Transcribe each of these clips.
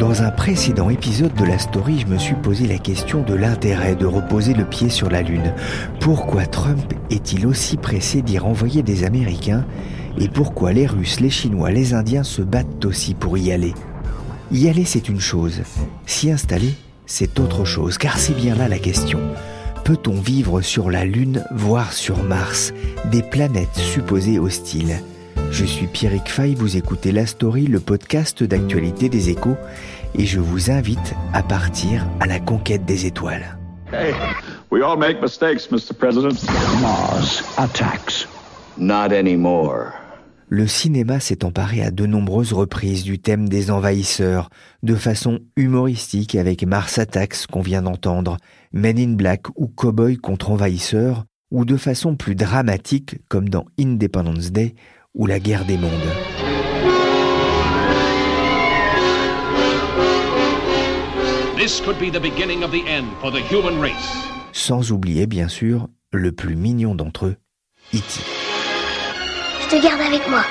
Dans un précédent épisode de la story, je me suis posé la question de l'intérêt de reposer le pied sur la Lune. Pourquoi Trump est-il aussi pressé d'y renvoyer des Américains? Et pourquoi les Russes, les Chinois, les Indiens se battent aussi pour y aller? Y aller, c'est une chose. S'y installer, c'est autre chose, car c'est bien là la question. Peut-on vivre sur la Lune, voire sur Mars, des planètes supposées hostiles je suis Pierrick Fay, vous écoutez La Story, le podcast d'actualité des échos, et je vous invite à partir à la conquête des étoiles. Hey, we all make mistakes, Mr. President. Mars attacks. Not anymore. Le cinéma s'est emparé à de nombreuses reprises du thème des envahisseurs, de façon humoristique avec Mars Attacks qu'on vient d'entendre, Men in Black ou Cowboy contre envahisseurs, ou de façon plus dramatique comme dans Independence Day ou la guerre des mondes. Sans oublier, bien sûr, le plus mignon d'entre eux, E.T. Je te garde avec moi.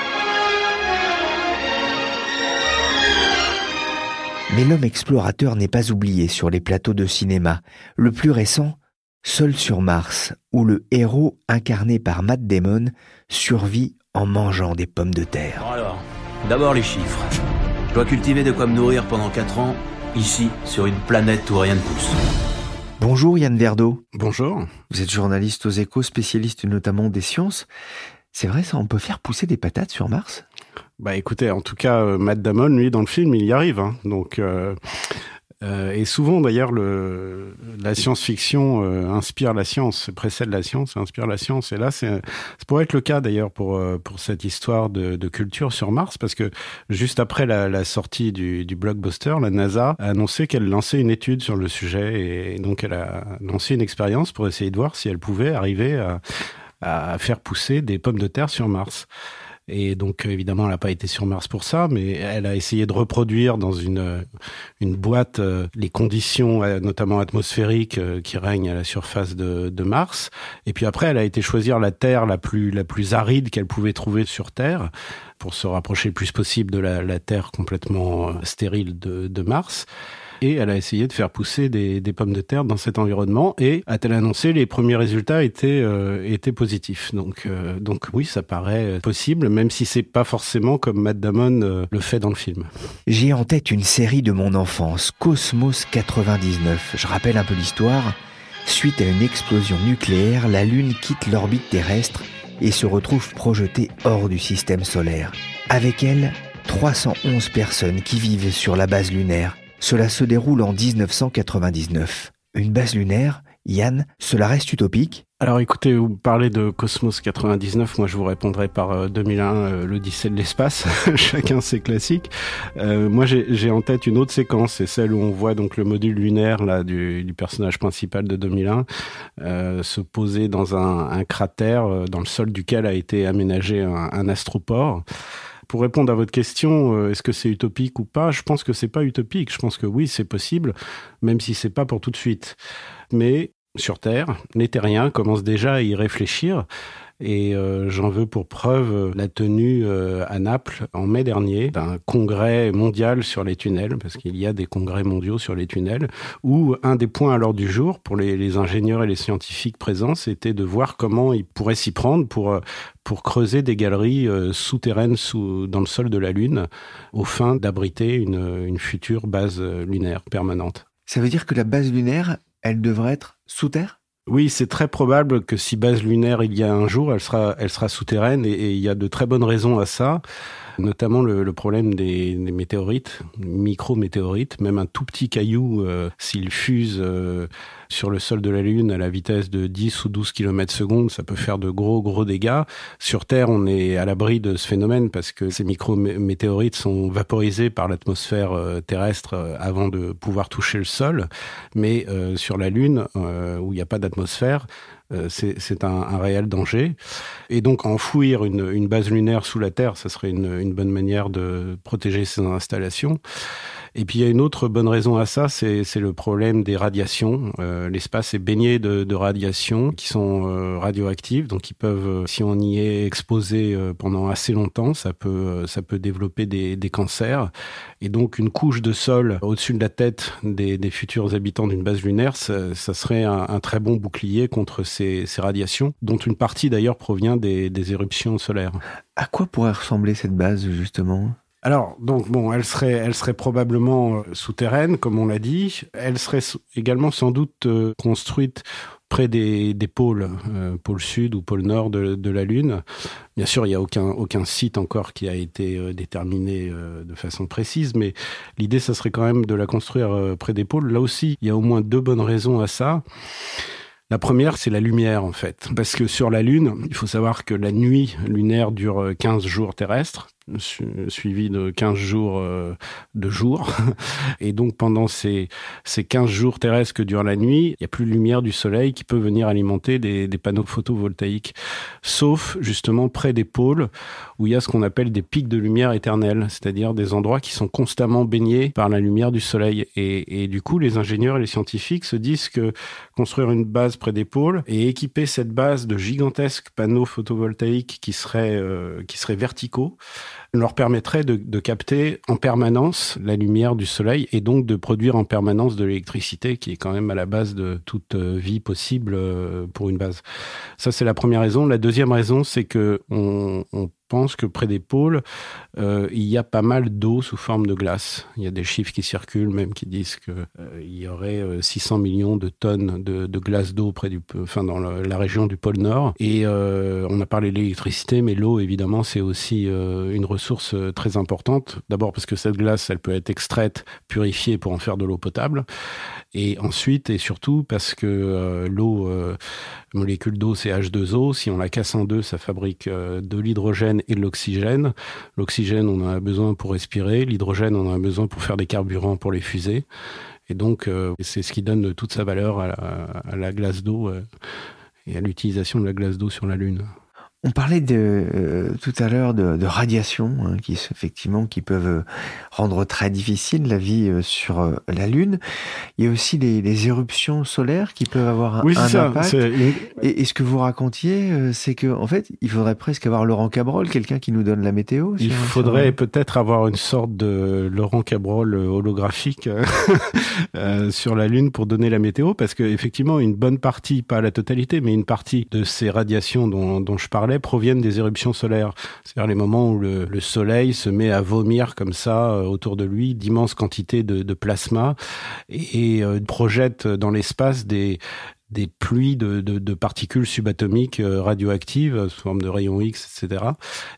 Mais l'homme explorateur n'est pas oublié sur les plateaux de cinéma. Le plus récent, Seul sur Mars, où le héros incarné par Matt Damon survit en mangeant des pommes de terre. Alors, d'abord les chiffres. Je dois cultiver de quoi me nourrir pendant 4 ans, ici, sur une planète où rien ne pousse. Bonjour Yann Verdeau. Bonjour. Vous êtes journaliste aux échos, spécialiste notamment des sciences. C'est vrai ça, on peut faire pousser des patates sur Mars? Bah écoutez, en tout cas, euh, Matt Damon, lui, dans le film, il y arrive. Hein. Donc, euh, euh, et souvent, d'ailleurs, le, la science-fiction euh, inspire la science, précède la science, inspire la science. Et là, ça pourrait être le cas d'ailleurs pour euh, pour cette histoire de, de, culture sur Mars, parce que juste après la, la sortie du, du, blockbuster, la NASA a annoncé qu'elle lançait une étude sur le sujet, et donc elle a lancé une expérience pour essayer de voir si elle pouvait arriver à, à faire pousser des pommes de terre sur Mars. Et donc, évidemment, elle n'a pas été sur Mars pour ça, mais elle a essayé de reproduire dans une, une boîte euh, les conditions, euh, notamment atmosphériques, euh, qui règnent à la surface de, de, Mars. Et puis après, elle a été choisir la Terre la plus, la plus aride qu'elle pouvait trouver sur Terre pour se rapprocher le plus possible de la, la Terre complètement stérile de, de Mars et elle a essayé de faire pousser des, pommes de terre dans cet environnement et a-t-elle annoncé les premiers résultats étaient euh, étaient positifs. Donc euh, donc oui, ça paraît possible même si c'est pas forcément comme Matt Damon euh, le fait dans le film. J'ai en tête une série de mon enfance, Cosmos 99. Je rappelle un peu l'histoire. Suite à une explosion nucléaire, la Lune quitte l'orbite terrestre et se retrouve projetée hors du système solaire. Avec elle, 311 personnes qui vivent sur la base lunaire, cela se déroule en 1999. Une base lunaire, Yann, cela reste utopique? Alors écoutez, vous parlez de Cosmos 99, moi je vous répondrai par 2001, euh, l'Odyssée de l'espace, chacun ses classiques. Euh, moi j'ai en tête une autre séquence, c'est celle où on voit donc le module lunaire là du, personnage principal de 2001 euh, se poser dans un, cratère euh, dans le sol duquel a été aménagé un astroport pour répondre à votre question, euh, est-ce que c'est utopique ou pas Je pense que c'est pas utopique. Je pense que oui, c'est possible, même si c'est pas pour tout de suite. Mais sur Terre. Les terriens commencent déjà à y réfléchir. Et euh, j'en veux pour preuve la tenue euh, à Naples en mai dernier d'un congrès mondial sur les tunnels, parce qu'il y a des congrès mondiaux sur les tunnels, où un des points à l'ordre du jour pour les, ingénieurs et les scientifiques présents, c'était de voir comment ils pourraient s'y prendre pour, euh, pour creuser des galeries souterraines sous, dans le sol de la Lune, au fin d'abriter une, une future base lunaire permanente. Ça veut dire que la base lunaire, elle devrait être sous terre? Oui, c'est très probable que si base lunaire il y a un jour, elle sera, elle sera souterraine et, et il y a de très bonnes raisons à ça notamment le, problème des, météorites, micro-météorites, même un tout petit caillou, euh, s'il fuse euh, sur le sol de la Lune à la vitesse de 10 ou 12 km secondes, ça peut faire de gros, gros dégâts. Sur Terre, on est à l'abri de ce phénomène parce que ces micro-météorites sont vaporisés par l'atmosphère euh, terrestre avant de pouvoir toucher le sol. Mais sur la Lune, où il n'y a pas d'atmosphère, c'est un, un, réel danger. Et donc enfouir une, une, base lunaire sous la Terre, ça serait une, une bonne manière de protéger ces installations. Et puis il y a une autre bonne raison à ça, c'est le problème des radiations. Euh, L'espace est baigné de, radiations qui sont euh, radioactives, donc ils peuvent, euh, si on y est exposé pendant assez longtemps, ça peut, développer des, cancers. Et donc une couche de sol au-dessus de la tête des, futurs habitants d'une base lunaire, ça, serait un, très bon bouclier contre ces, radiations, dont une partie d'ailleurs provient des éruptions solaires. À quoi pourrait ressembler cette base justement? Alors, donc bon, elle serait, probablement euh, souterraine, comme on l'a dit. Elle serait également sans doute euh, construite près des, pôles, euh, pôle sud ou pôle nord de, la Lune. Bien sûr, il n'y a aucun, aucun site encore qui a été déterminé de façon précise, mais l'idée, ça serait quand même de la construire près des pôles. Là aussi, il y a au moins deux bonnes raisons à ça. La première, c'est la lumière, en fait. Parce que sur la Lune, il faut savoir que la nuit lunaire dure 15 jours terrestres, suivi de 15 jours euh, de jour. Et donc, pendant ces, ces 15 jours terrestres que dure la nuit, il n'y a plus de lumière du soleil qui peut venir alimenter des, panneaux photovoltaïques. Sauf, justement, près des pôles, où il y a ce qu'on appelle des pics de lumière éternelle, c'est-à-dire des endroits qui sont constamment baignés par la lumière du soleil. Et, et du coup, les ingénieurs et les scientifiques se disent que construire une base près des pôles et équiper cette base de gigantesques panneaux photovoltaïques qui seraient, euh, qui seraient verticaux, leur permettrait de, capter en permanence la lumière du soleil et donc de produire en permanence de l'électricité qui est quand même à la base de toute euh, vie possible euh, pour une base. Ça, c'est la première raison. La deuxième raison, c'est que on pense que près des pôles, euh, il y a pas mal d'eau sous forme de glace. Il y a des chiffres qui circulent même qui disent qu'il euh, y aurait 600 millions de tonnes de, glace d'eau près du, enfin dans la région du pôle Nord. Et euh, on a parlé de l'électricité, mais l'eau évidemment c'est aussi euh, une ressource très importante. D'abord parce que cette glace, elle peut être extraite, purifiée pour en faire de l'eau potable. Et ensuite et surtout parce que euh, l'eau, euh, molécule d'eau, c'est H2O. Si on la casse en deux, ça fabrique euh, de l'hydrogène et de l'oxygène. L'oxygène, on en a besoin pour respirer. L'hydrogène, on en a besoin pour faire des carburants pour les fusées. Et donc, euh, c'est ce qui donne toute sa valeur à la, à la glace d'eau euh, et à l'utilisation de la glace d'eau sur la Lune. On parlait de, euh, tout à l'heure de, de radiation, hein, qui effectivement qui peuvent euh, rendre très difficile la vie euh, sur la Lune. Il y a aussi les, les éruptions solaires qui peuvent avoir un, oui, un ça, impact. Une... Et, et, ce que vous racontiez, c'est que en fait, il faudrait presque avoir Laurent Cabrol, quelqu'un qui nous donne la météo. Il faudrait peut-être avoir une sorte de Laurent Cabrol holographique sur la Lune pour donner la météo, parce que effectivement, une bonne partie, pas la totalité, mais une partie de ces radiations dont, dont je parlais proviennent des éruptions solaires. C'est-à-dire les moments où le, le, soleil se met à vomir comme ça euh, autour de lui d'immenses quantités de, plasma et, et euh, projette dans l'espace des, des pluies de, de, de particules subatomiques euh, radioactives sous forme de rayons X, etc.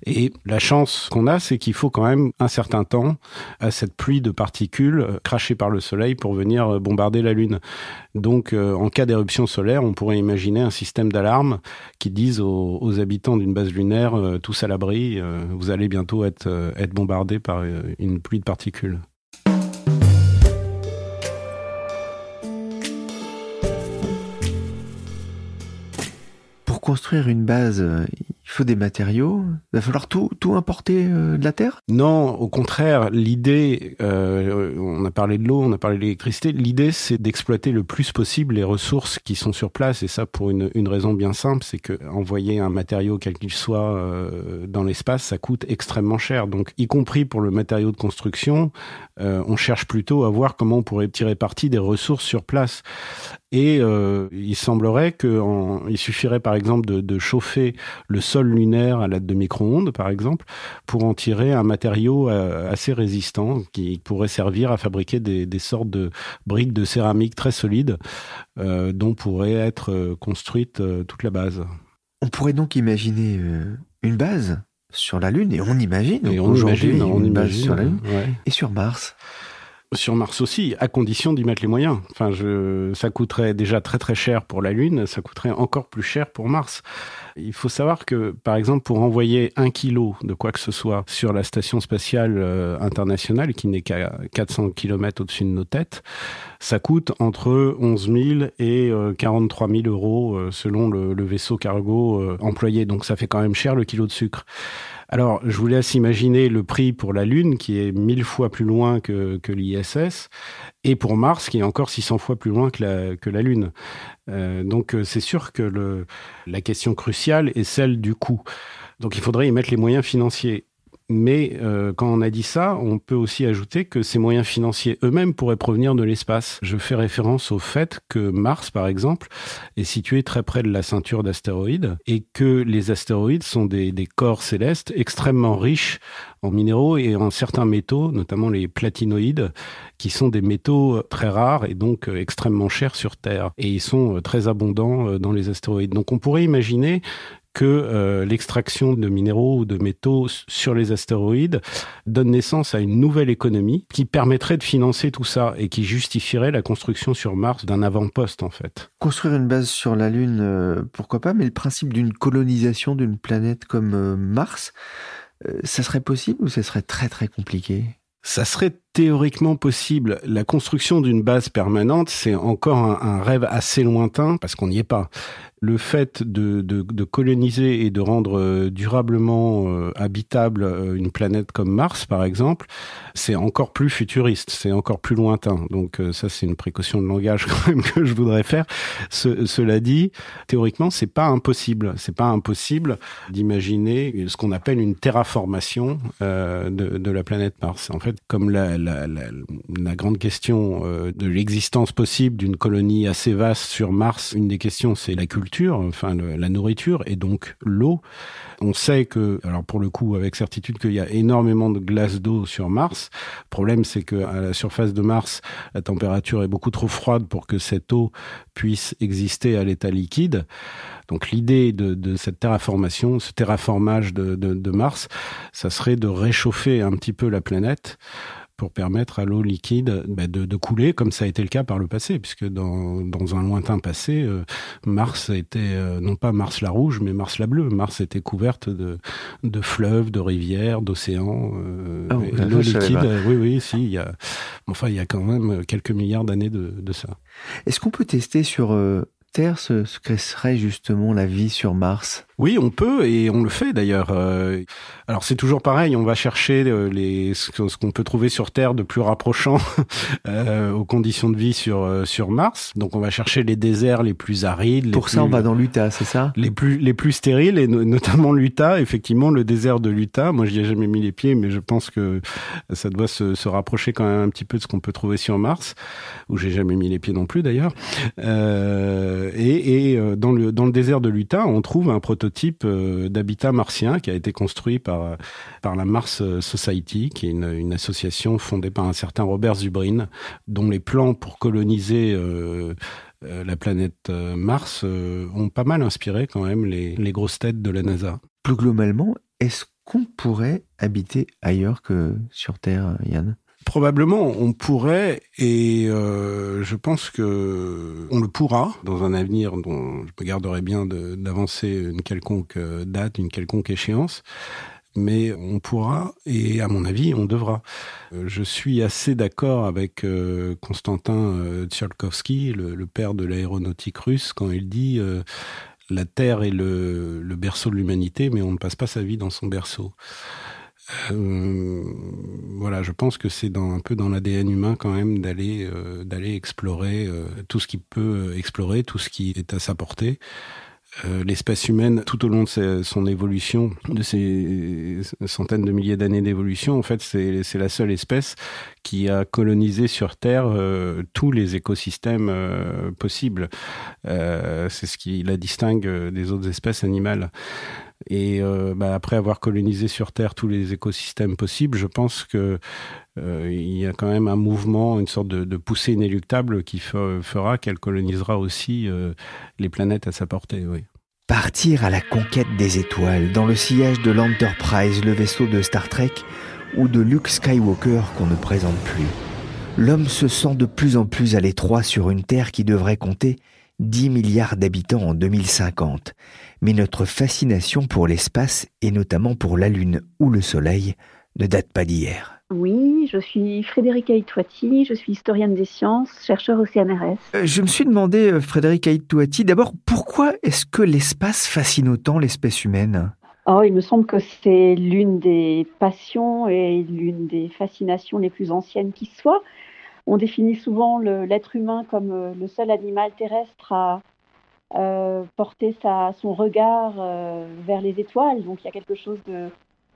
Et la chance qu'on a, c'est qu'il faut quand même un certain temps à cette pluie de particules euh, crachées par le Soleil pour venir euh, bombarder la Lune. Donc, en cas d'éruption solaire, on pourrait imaginer un système d'alarme qui dise aux, aux habitants d'une base lunaire, tous à l'abri, vous allez bientôt être, être bombardés par une pluie de particules. Construire une base, il Il faut des matériaux. Il va falloir tout, importer euh, de la Terre? Non, au contraire, l'idée, euh, on a parlé de l'eau, on a parlé de l'électricité, l'idée c'est d'exploiter le plus possible les ressources qui sont sur place, et ça pour une, raison bien simple, c'est que envoyer un matériau, quel qu'il soit, euh, dans l'espace, ça coûte extrêmement cher. Donc, y compris pour le matériau de construction, euh, on cherche plutôt à voir comment on pourrait tirer parti des ressources sur place. Et euh, il semblerait qu'il suffirait par exemple de, de, chauffer le sol lunaire à l'aide de micro-ondes, par exemple, pour en tirer un matériau euh, assez résistant qui pourrait servir à fabriquer des, des sortes de briques de céramique très solides euh, dont pourrait être construite toute la base. On pourrait donc imaginer une base sur la Lune, et on imagine et on aujourd'hui imagine, on imagine, sur la Lune, ouais. et sur Mars. Sur Mars aussi, à condition d'y mettre les moyens. Enfin, je, ça coûterait déjà très très cher pour la Lune, ça coûterait encore plus cher pour Mars. Il faut savoir que, par exemple, pour envoyer un kilo de quoi que ce soit sur la station spatiale euh, internationale, qui n'est qu'à 400 km au-dessus de nos têtes, ça coûte entre 11 000 et euh, 43 000 euros euh, selon le, vaisseau cargo euh, employé. Donc ça fait quand même cher le kilo de sucre. Alors, je vous laisse imaginer le prix pour la Lune, qui est mille fois plus loin que, l'ISS, et pour Mars, qui est encore 600 fois plus loin que la, Lune. Euh, donc, c'est sûr que la question cruciale est celle du coût. Donc, il faudrait y mettre les moyens financiers. Mais euh, quand on a dit ça, on peut aussi ajouter que ces moyens financiers eux-mêmes pourraient provenir de l'espace. Je fais référence au fait que Mars, par exemple, est situé très près de la ceinture d'astéroïdes et que les astéroïdes sont des, des, corps célestes extrêmement riches en minéraux et en certains métaux, notamment les platinoïdes, qui sont des métaux très rares et donc extrêmement chers sur Terre. Et ils sont très abondants dans les astéroïdes. Donc on pourrait imaginer que euh, l'extraction de minéraux ou de métaux sur les astéroïdes donne naissance à une nouvelle économie qui permettrait de financer tout ça et qui justifierait la construction sur Mars d'un avant-poste en fait. Construire une base sur la Lune, euh, pourquoi pas, mais le principe d'une colonisation d'une planète comme euh, Mars, ça serait possible ou ça serait très très compliqué? Ça serait théoriquement possible. La construction d'une base permanente, c'est encore un, rêve assez lointain parce qu'on n'y est pas. Le fait de, coloniser et de rendre durablement euh, habitable une planète comme Mars, par exemple, c'est encore plus futuriste, c'est encore plus lointain. Donc euh, ça, c'est une précaution de langage quand même que je voudrais faire. Ce, cela dit, théoriquement, c'est pas impossible. C'est pas impossible d'imaginer ce qu'on appelle une terraformation euh, de, de, la planète Mars. En fait, comme la, la, grande question euh, de l'existence possible d'une colonie assez vaste sur Mars, une des questions, c'est la culture enfin la nourriture et donc l'eau. On sait que, alors pour le coup, avec certitude qu'il y a énormément de glace d'eau sur Mars. Le problème, c'est que à la surface de Mars, la température est beaucoup trop froide pour que cette eau puisse exister à l'état liquide. Donc l'idée de, cette terraformation, ce terraformage de Mars, ça serait de réchauffer un petit peu la planète pour permettre à l'eau liquide bah, de, de, couler, comme ça a été le cas par le passé, puisque dans, dans un lointain passé, euh, Mars était, euh, non pas Mars la rouge, mais Mars la bleue. Mars était couverte de, de fleuves, de rivières, d'océans. Euh, oh, l'eau liquide, oui, oui, si, il y a, enfin, il y a quand même quelques milliards d'années de, de, ça. Est-ce qu'on peut tester sur Terre ce, ce que serait justement la vie sur Mars? Oui, on peut et on le fait d'ailleurs. Euh, alors c'est toujours pareil, on va chercher les, ce qu'on peut trouver sur Terre de plus rapprochant euh, aux conditions de vie sur euh, sur Mars. Donc on va chercher les déserts les plus arides. Les Pour plus, ça, on va dans l'Utah, c'est ça? Les plus les plus stériles et no notamment l'Utah. Effectivement, le désert de l'Utah. Moi, j'y ai jamais mis les pieds, mais je pense que ça doit se, se rapprocher quand même un petit peu de ce qu'on peut trouver sur Mars, où j'ai jamais mis les pieds non plus d'ailleurs. Euh, et, et dans le dans le désert de l'Utah, on trouve un prototype type d'habitat martien qui a été construit par, la Mars Society, qui est une, association fondée par un certain Robert Zubrin, dont les plans pour coloniser euh, la planète Mars euh, ont pas mal inspiré quand même les grosses têtes de la NASA. Plus globalement, est-ce qu'on pourrait habiter ailleurs que sur Terre, Yann? Probablement, on pourrait, et euh, je pense que on le pourra dans un avenir dont je me garderai bien d'avancer une quelconque date, une quelconque échéance. Mais on pourra, et à mon avis, on devra. Je suis assez d'accord avec euh, Konstantin euh, Tsiolkovsky, le, le, père de l'aéronautique russe, quand il dit euh, la Terre est le, berceau de l'humanité, mais on ne passe pas sa vie dans son berceau. Euh, voilà, je pense que c'est un peu dans l'ADN humain quand même d'aller d'aller explorer tout ce qui peut explorer, tout ce qui est à sa portée. Euh, l'espèce humaine, tout au long de son évolution, de ces centaines de milliers d'années d'évolution, en fait, c'est la seule espèce qui a colonisé sur Terre euh, tous les écosystèmes euh, possibles. c'est ce qui la distingue des autres espèces animales. Et bah, après avoir colonisé sur Terre tous les écosystèmes possibles, je pense que il y a quand même un mouvement, une sorte de, poussée inéluctable qui fera qu'elle colonisera aussi les planètes à sa portée. Partir à la conquête des étoiles dans le sillage de l'Enterprise, le vaisseau de Star Trek, ou de Luke Skywalker qu'on ne présente plus. L'homme se sent de plus en plus à l'étroit sur une Terre qui devrait compter 10 milliards d'habitants en 2050. Mais notre fascination pour l'espace, et notamment pour la Lune ou le Soleil, ne date pas d'hier. Oui, je suis Frédéric Aïtouati, je suis historienne des sciences, chercheur au CNRS. Euh, je me suis demandé, euh, Frédéric Aïtouati, d'abord, pourquoi est-ce que l'espace fascine autant l'espèce humaine? Oh, il me semble que c'est l'une des passions et l'une des fascinations les plus anciennes qui soit. On définit souvent l'être humain comme euh, le seul animal terrestre à porter sa, son regard vers les étoiles. Donc il y a quelque chose de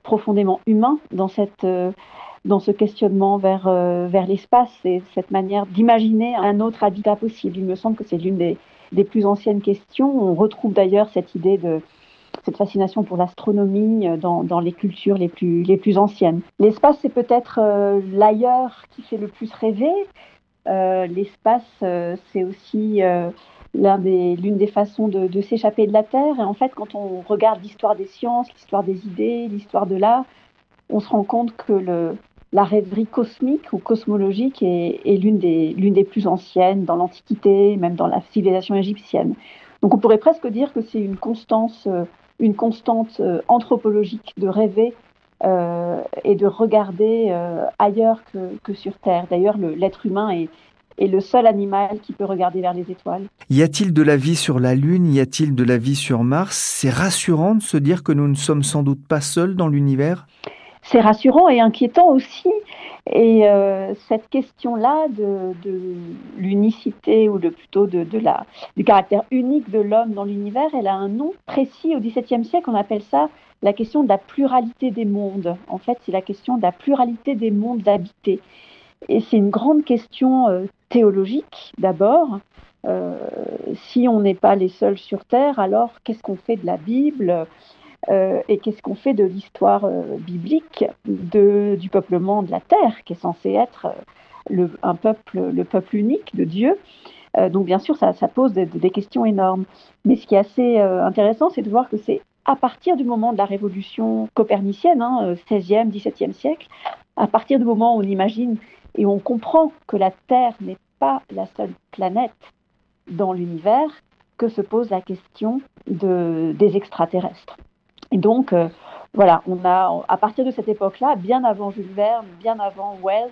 profondément humain dans ce questionnement vers, euh, l'espace et cette manière d'imaginer un autre habitat possible. Il me semble que c'est l'une des, plus anciennes questions. On retrouve d'ailleurs cette idée de cette fascination pour l'astronomie euh, dans, les cultures les plus, les plus anciennes. L'espace, c'est peut-être euh, l'ailleurs qui fait le plus rêver. L'espace, c'est aussi l'une des, des façons de, s'échapper de la Terre. Et en fait, quand on regarde l'histoire des sciences, l'histoire des idées, l'histoire de l'art, on se rend compte que le, la rêverie cosmique ou cosmologique est, l'une des, des, plus anciennes dans l'Antiquité, même dans la civilisation égyptienne. Donc on pourrait presque dire que c'est une constance, euh, une constante euh, anthropologique de rêver euh, et de regarder ailleurs que, sur Terre. D'ailleurs, l'être humain est, est le seul animal qui peut regarder vers les étoiles. Y a-t-il de la vie sur la Lune? Y a-t-il de la vie sur Mars? C'est rassurant de se dire que nous ne sommes sans doute pas seuls dans l'univers? C'est rassurant et inquiétant aussi. Et euh, cette question-là de, l'unicité ou plutôt de, du caractère unique de l'homme dans l'univers, elle a un nom précis au XVIIe siècle. On appelle ça la question de la pluralité des mondes. En fait, c'est la question de la pluralité des mondes habités. Et c'est une grande question euh, théologique d'abord. Euh, si on n'est pas les seuls sur Terre, alors qu'est-ce qu'on fait de la Bible? Euh, et qu'est-ce qu'on fait de l'histoire euh, biblique du peuplement de la terre, qui est censé être euh, le, un peuple, le peuple unique de Dieu Donc bien sûr, ça, pose des, questions énormes. Mais ce qui est assez intéressant, c'est de voir que c'est à partir du moment de la révolution copernicienne, hein, 16e, 17e siècle, à partir du moment où on imagine et on comprend que la Terre n'est pas la seule planète dans l'univers, que se pose la question de, des extraterrestres. Et donc, euh, voilà, on a, à partir de cette époque-là, bien avant Jules Verne, bien avant Wells,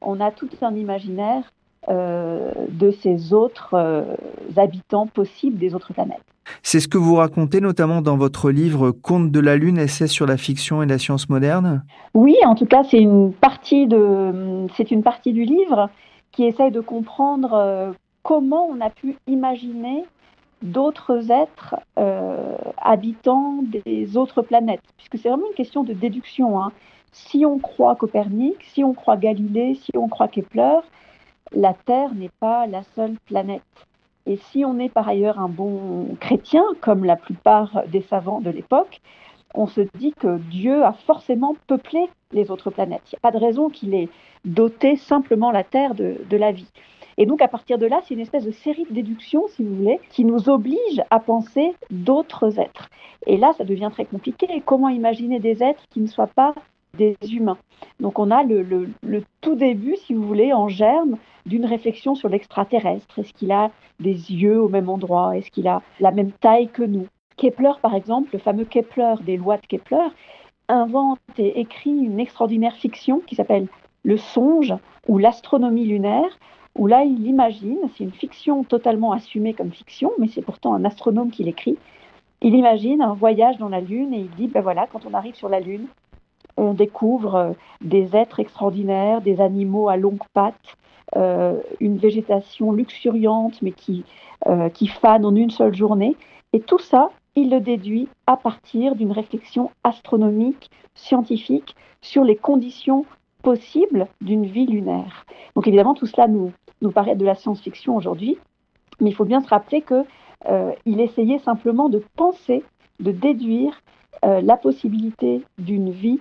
on a tout un imaginaire euh, de ces autres euh, habitants possibles des autres planètes. C'est ce que vous racontez notamment dans votre livre Conte de la Lune, essai sur la fiction et la science moderne Oui, en tout cas, c'est une partie de, c'est une partie du livre qui essaye de comprendre comment on a pu imaginer d'autres êtres euh, habitants des autres planètes, puisque c'est vraiment une question de déduction. Hein. Si on croit Copernic, si on croit Galilée, si on croit Kepler, la Terre n'est pas la seule planète. Et si on est par ailleurs un bon chrétien, comme la plupart des savants de l'époque, on se dit que Dieu a forcément peuplé les autres planètes. Il n'y a pas de raison qu'il ait doté simplement la Terre de, de la vie. Et donc, à partir de là, c'est une espèce de série de déductions, si vous voulez, qui nous oblige à penser d'autres êtres. Et là, ça devient très compliqué. Comment imaginer des êtres qui ne soient pas des humains? Donc, on a le, le, tout début, si vous voulez, en germe d'une réflexion sur l'extraterrestre. Est-ce qu'il a des yeux au même endroit? Est-ce qu'il a la même taille que nous? Kepler, par exemple, le fameux Kepler des lois de Kepler, invente et écrit une extraordinaire fiction qui s'appelle Le songe ou l'astronomie lunaire, où là, il imagine, c'est une fiction totalement assumée comme fiction, mais c'est pourtant un astronome qui l'écrit, il imagine un voyage dans la Lune et il dit, ben voilà, quand on arrive sur la Lune, on découvre euh, des êtres extraordinaires, des animaux à longues pattes, euh, une végétation luxuriante, mais qui, euh, qui fane en une seule journée. Et tout ça, il le déduit à partir d'une réflexion astronomique, scientifique, sur les conditions possibles d'une vie lunaire. Donc évidemment, tout cela nous, nous paraît de la science-fiction aujourd'hui, mais il faut bien se rappeler qu'il euh, essayait simplement de penser, de déduire euh, la possibilité d'une vie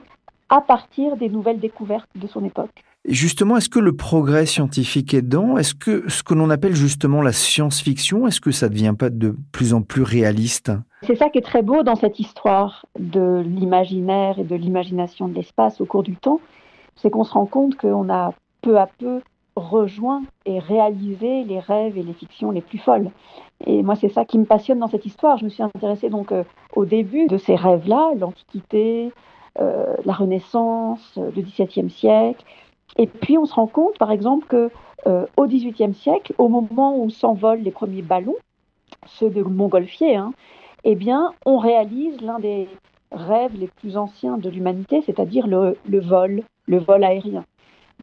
à partir des nouvelles découvertes de son époque. Justement, est-ce que le progrès scientifique est dedans Est-ce que ce que l'on appelle justement la science-fiction, est-ce que ça ne devient pas de plus en plus réaliste? C'est ça qui est très beau dans cette histoire de l'imaginaire et de l'imagination de l'espace au cours du temps, c'est qu'on se rend compte qu'on a peu à peu rejoint et réalisé les rêves et les fictions les plus folles. Et moi, c'est ça qui me passionne dans cette histoire. Je me suis intéressée donc euh, au début de ces rêves-là, l'Antiquité, euh, la Renaissance, le XVIIe siècle. Et puis, on se rend compte, par exemple, que euh, au XVIIIe siècle, au moment où s'envolent les premiers ballons, ceux de Montgolfier, hein, eh bien, on réalise l'un des rêves les plus anciens de l'humanité, c'est-à-dire le, vol, le vol aérien.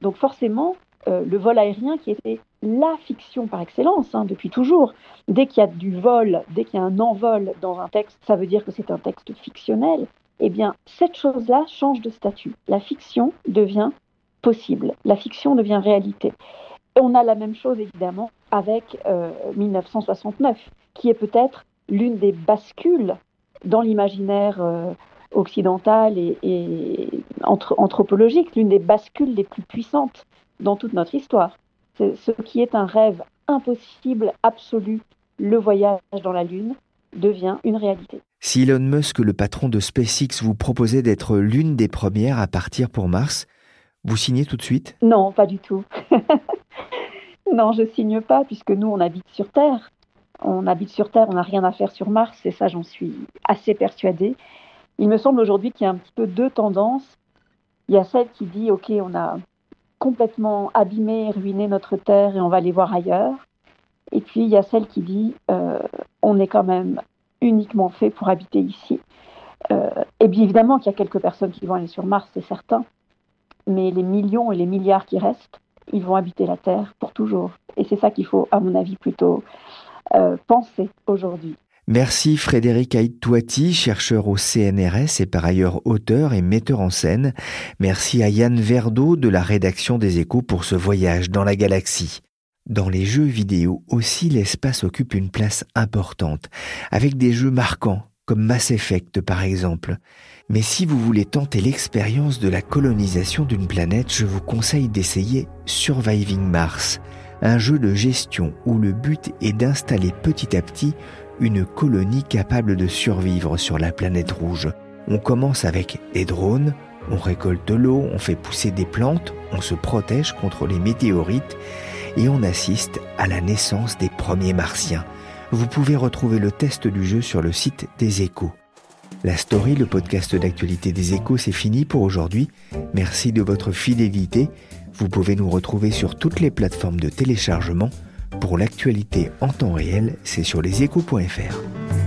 Donc forcément, euh, le vol aérien qui était la fiction par excellence hein, depuis toujours. Dès qu'il y a du vol, dès qu'il y a un envol dans un texte, ça veut dire que c'est un texte fictionnel. Eh bien, cette chose-là change de statut. La fiction devient possible, la fiction devient réalité. On a la même chose évidemment avec 1969, euh, qui est peut-être l'une des bascules dans l'imaginaire euh, occidental et, anthropologique, l'une des bascules les plus puissantes dans toute notre histoire. Ce qui est un rêve impossible, absolu, le voyage dans la Lune, devient une réalité. Si Elon Musk, le patron de SpaceX, vous proposait d'être l'une des premières à partir pour Mars, vous signez tout de suite? Non, pas du tout. non, je signe pas puisque nous, on habite sur Terre on habite sur Terre, on n'a rien à faire sur Mars, et ça j'en suis assez persuadée. Il me semble aujourd'hui qu'il y a un petit peu deux tendances. Il y a celle qui dit, OK, on a complètement abîmé, ruiné notre Terre et on va aller voir ailleurs. Et puis il y a celle qui dit, euh, on est quand même uniquement fait pour habiter ici. Euh, et bien évidemment qu'il y a quelques personnes qui vont aller sur Mars, c'est certain, mais les millions et les milliards qui restent, ils vont habiter la Terre pour toujours. Et c'est ça qu'il faut, à mon avis, plutôt euh, penser aujourd'hui. Merci Frédéric Aïtouati, chercheur au CNRS et par ailleurs auteur et metteur en scène. Merci à Yann Verdeau de la rédaction des Échos pour ce voyage dans la galaxie. Dans les jeux vidéo aussi, l'espace occupe une place importante, avec des jeux marquants, comme Mass Effect par exemple. Mais si vous voulez tenter l'expérience de la colonisation d'une planète, je vous conseille d'essayer Surviving Mars, un jeu de gestion où le but est d'installer petit à petit une colonie capable de survivre sur la planète rouge. On commence avec des drones, on récolte l'eau, on fait pousser des plantes, on se protège contre les météorites et on assiste à la naissance des premiers martiens. Vous pouvez retrouver le test du jeu sur le site des échos. La story, le podcast d'actualité des échos, c'est fini pour aujourd'hui. Merci de votre fidélité vous pouvez nous retrouver sur toutes les plateformes de téléchargement. Pour l'actualité en temps réel, c'est sur leséchos.fr.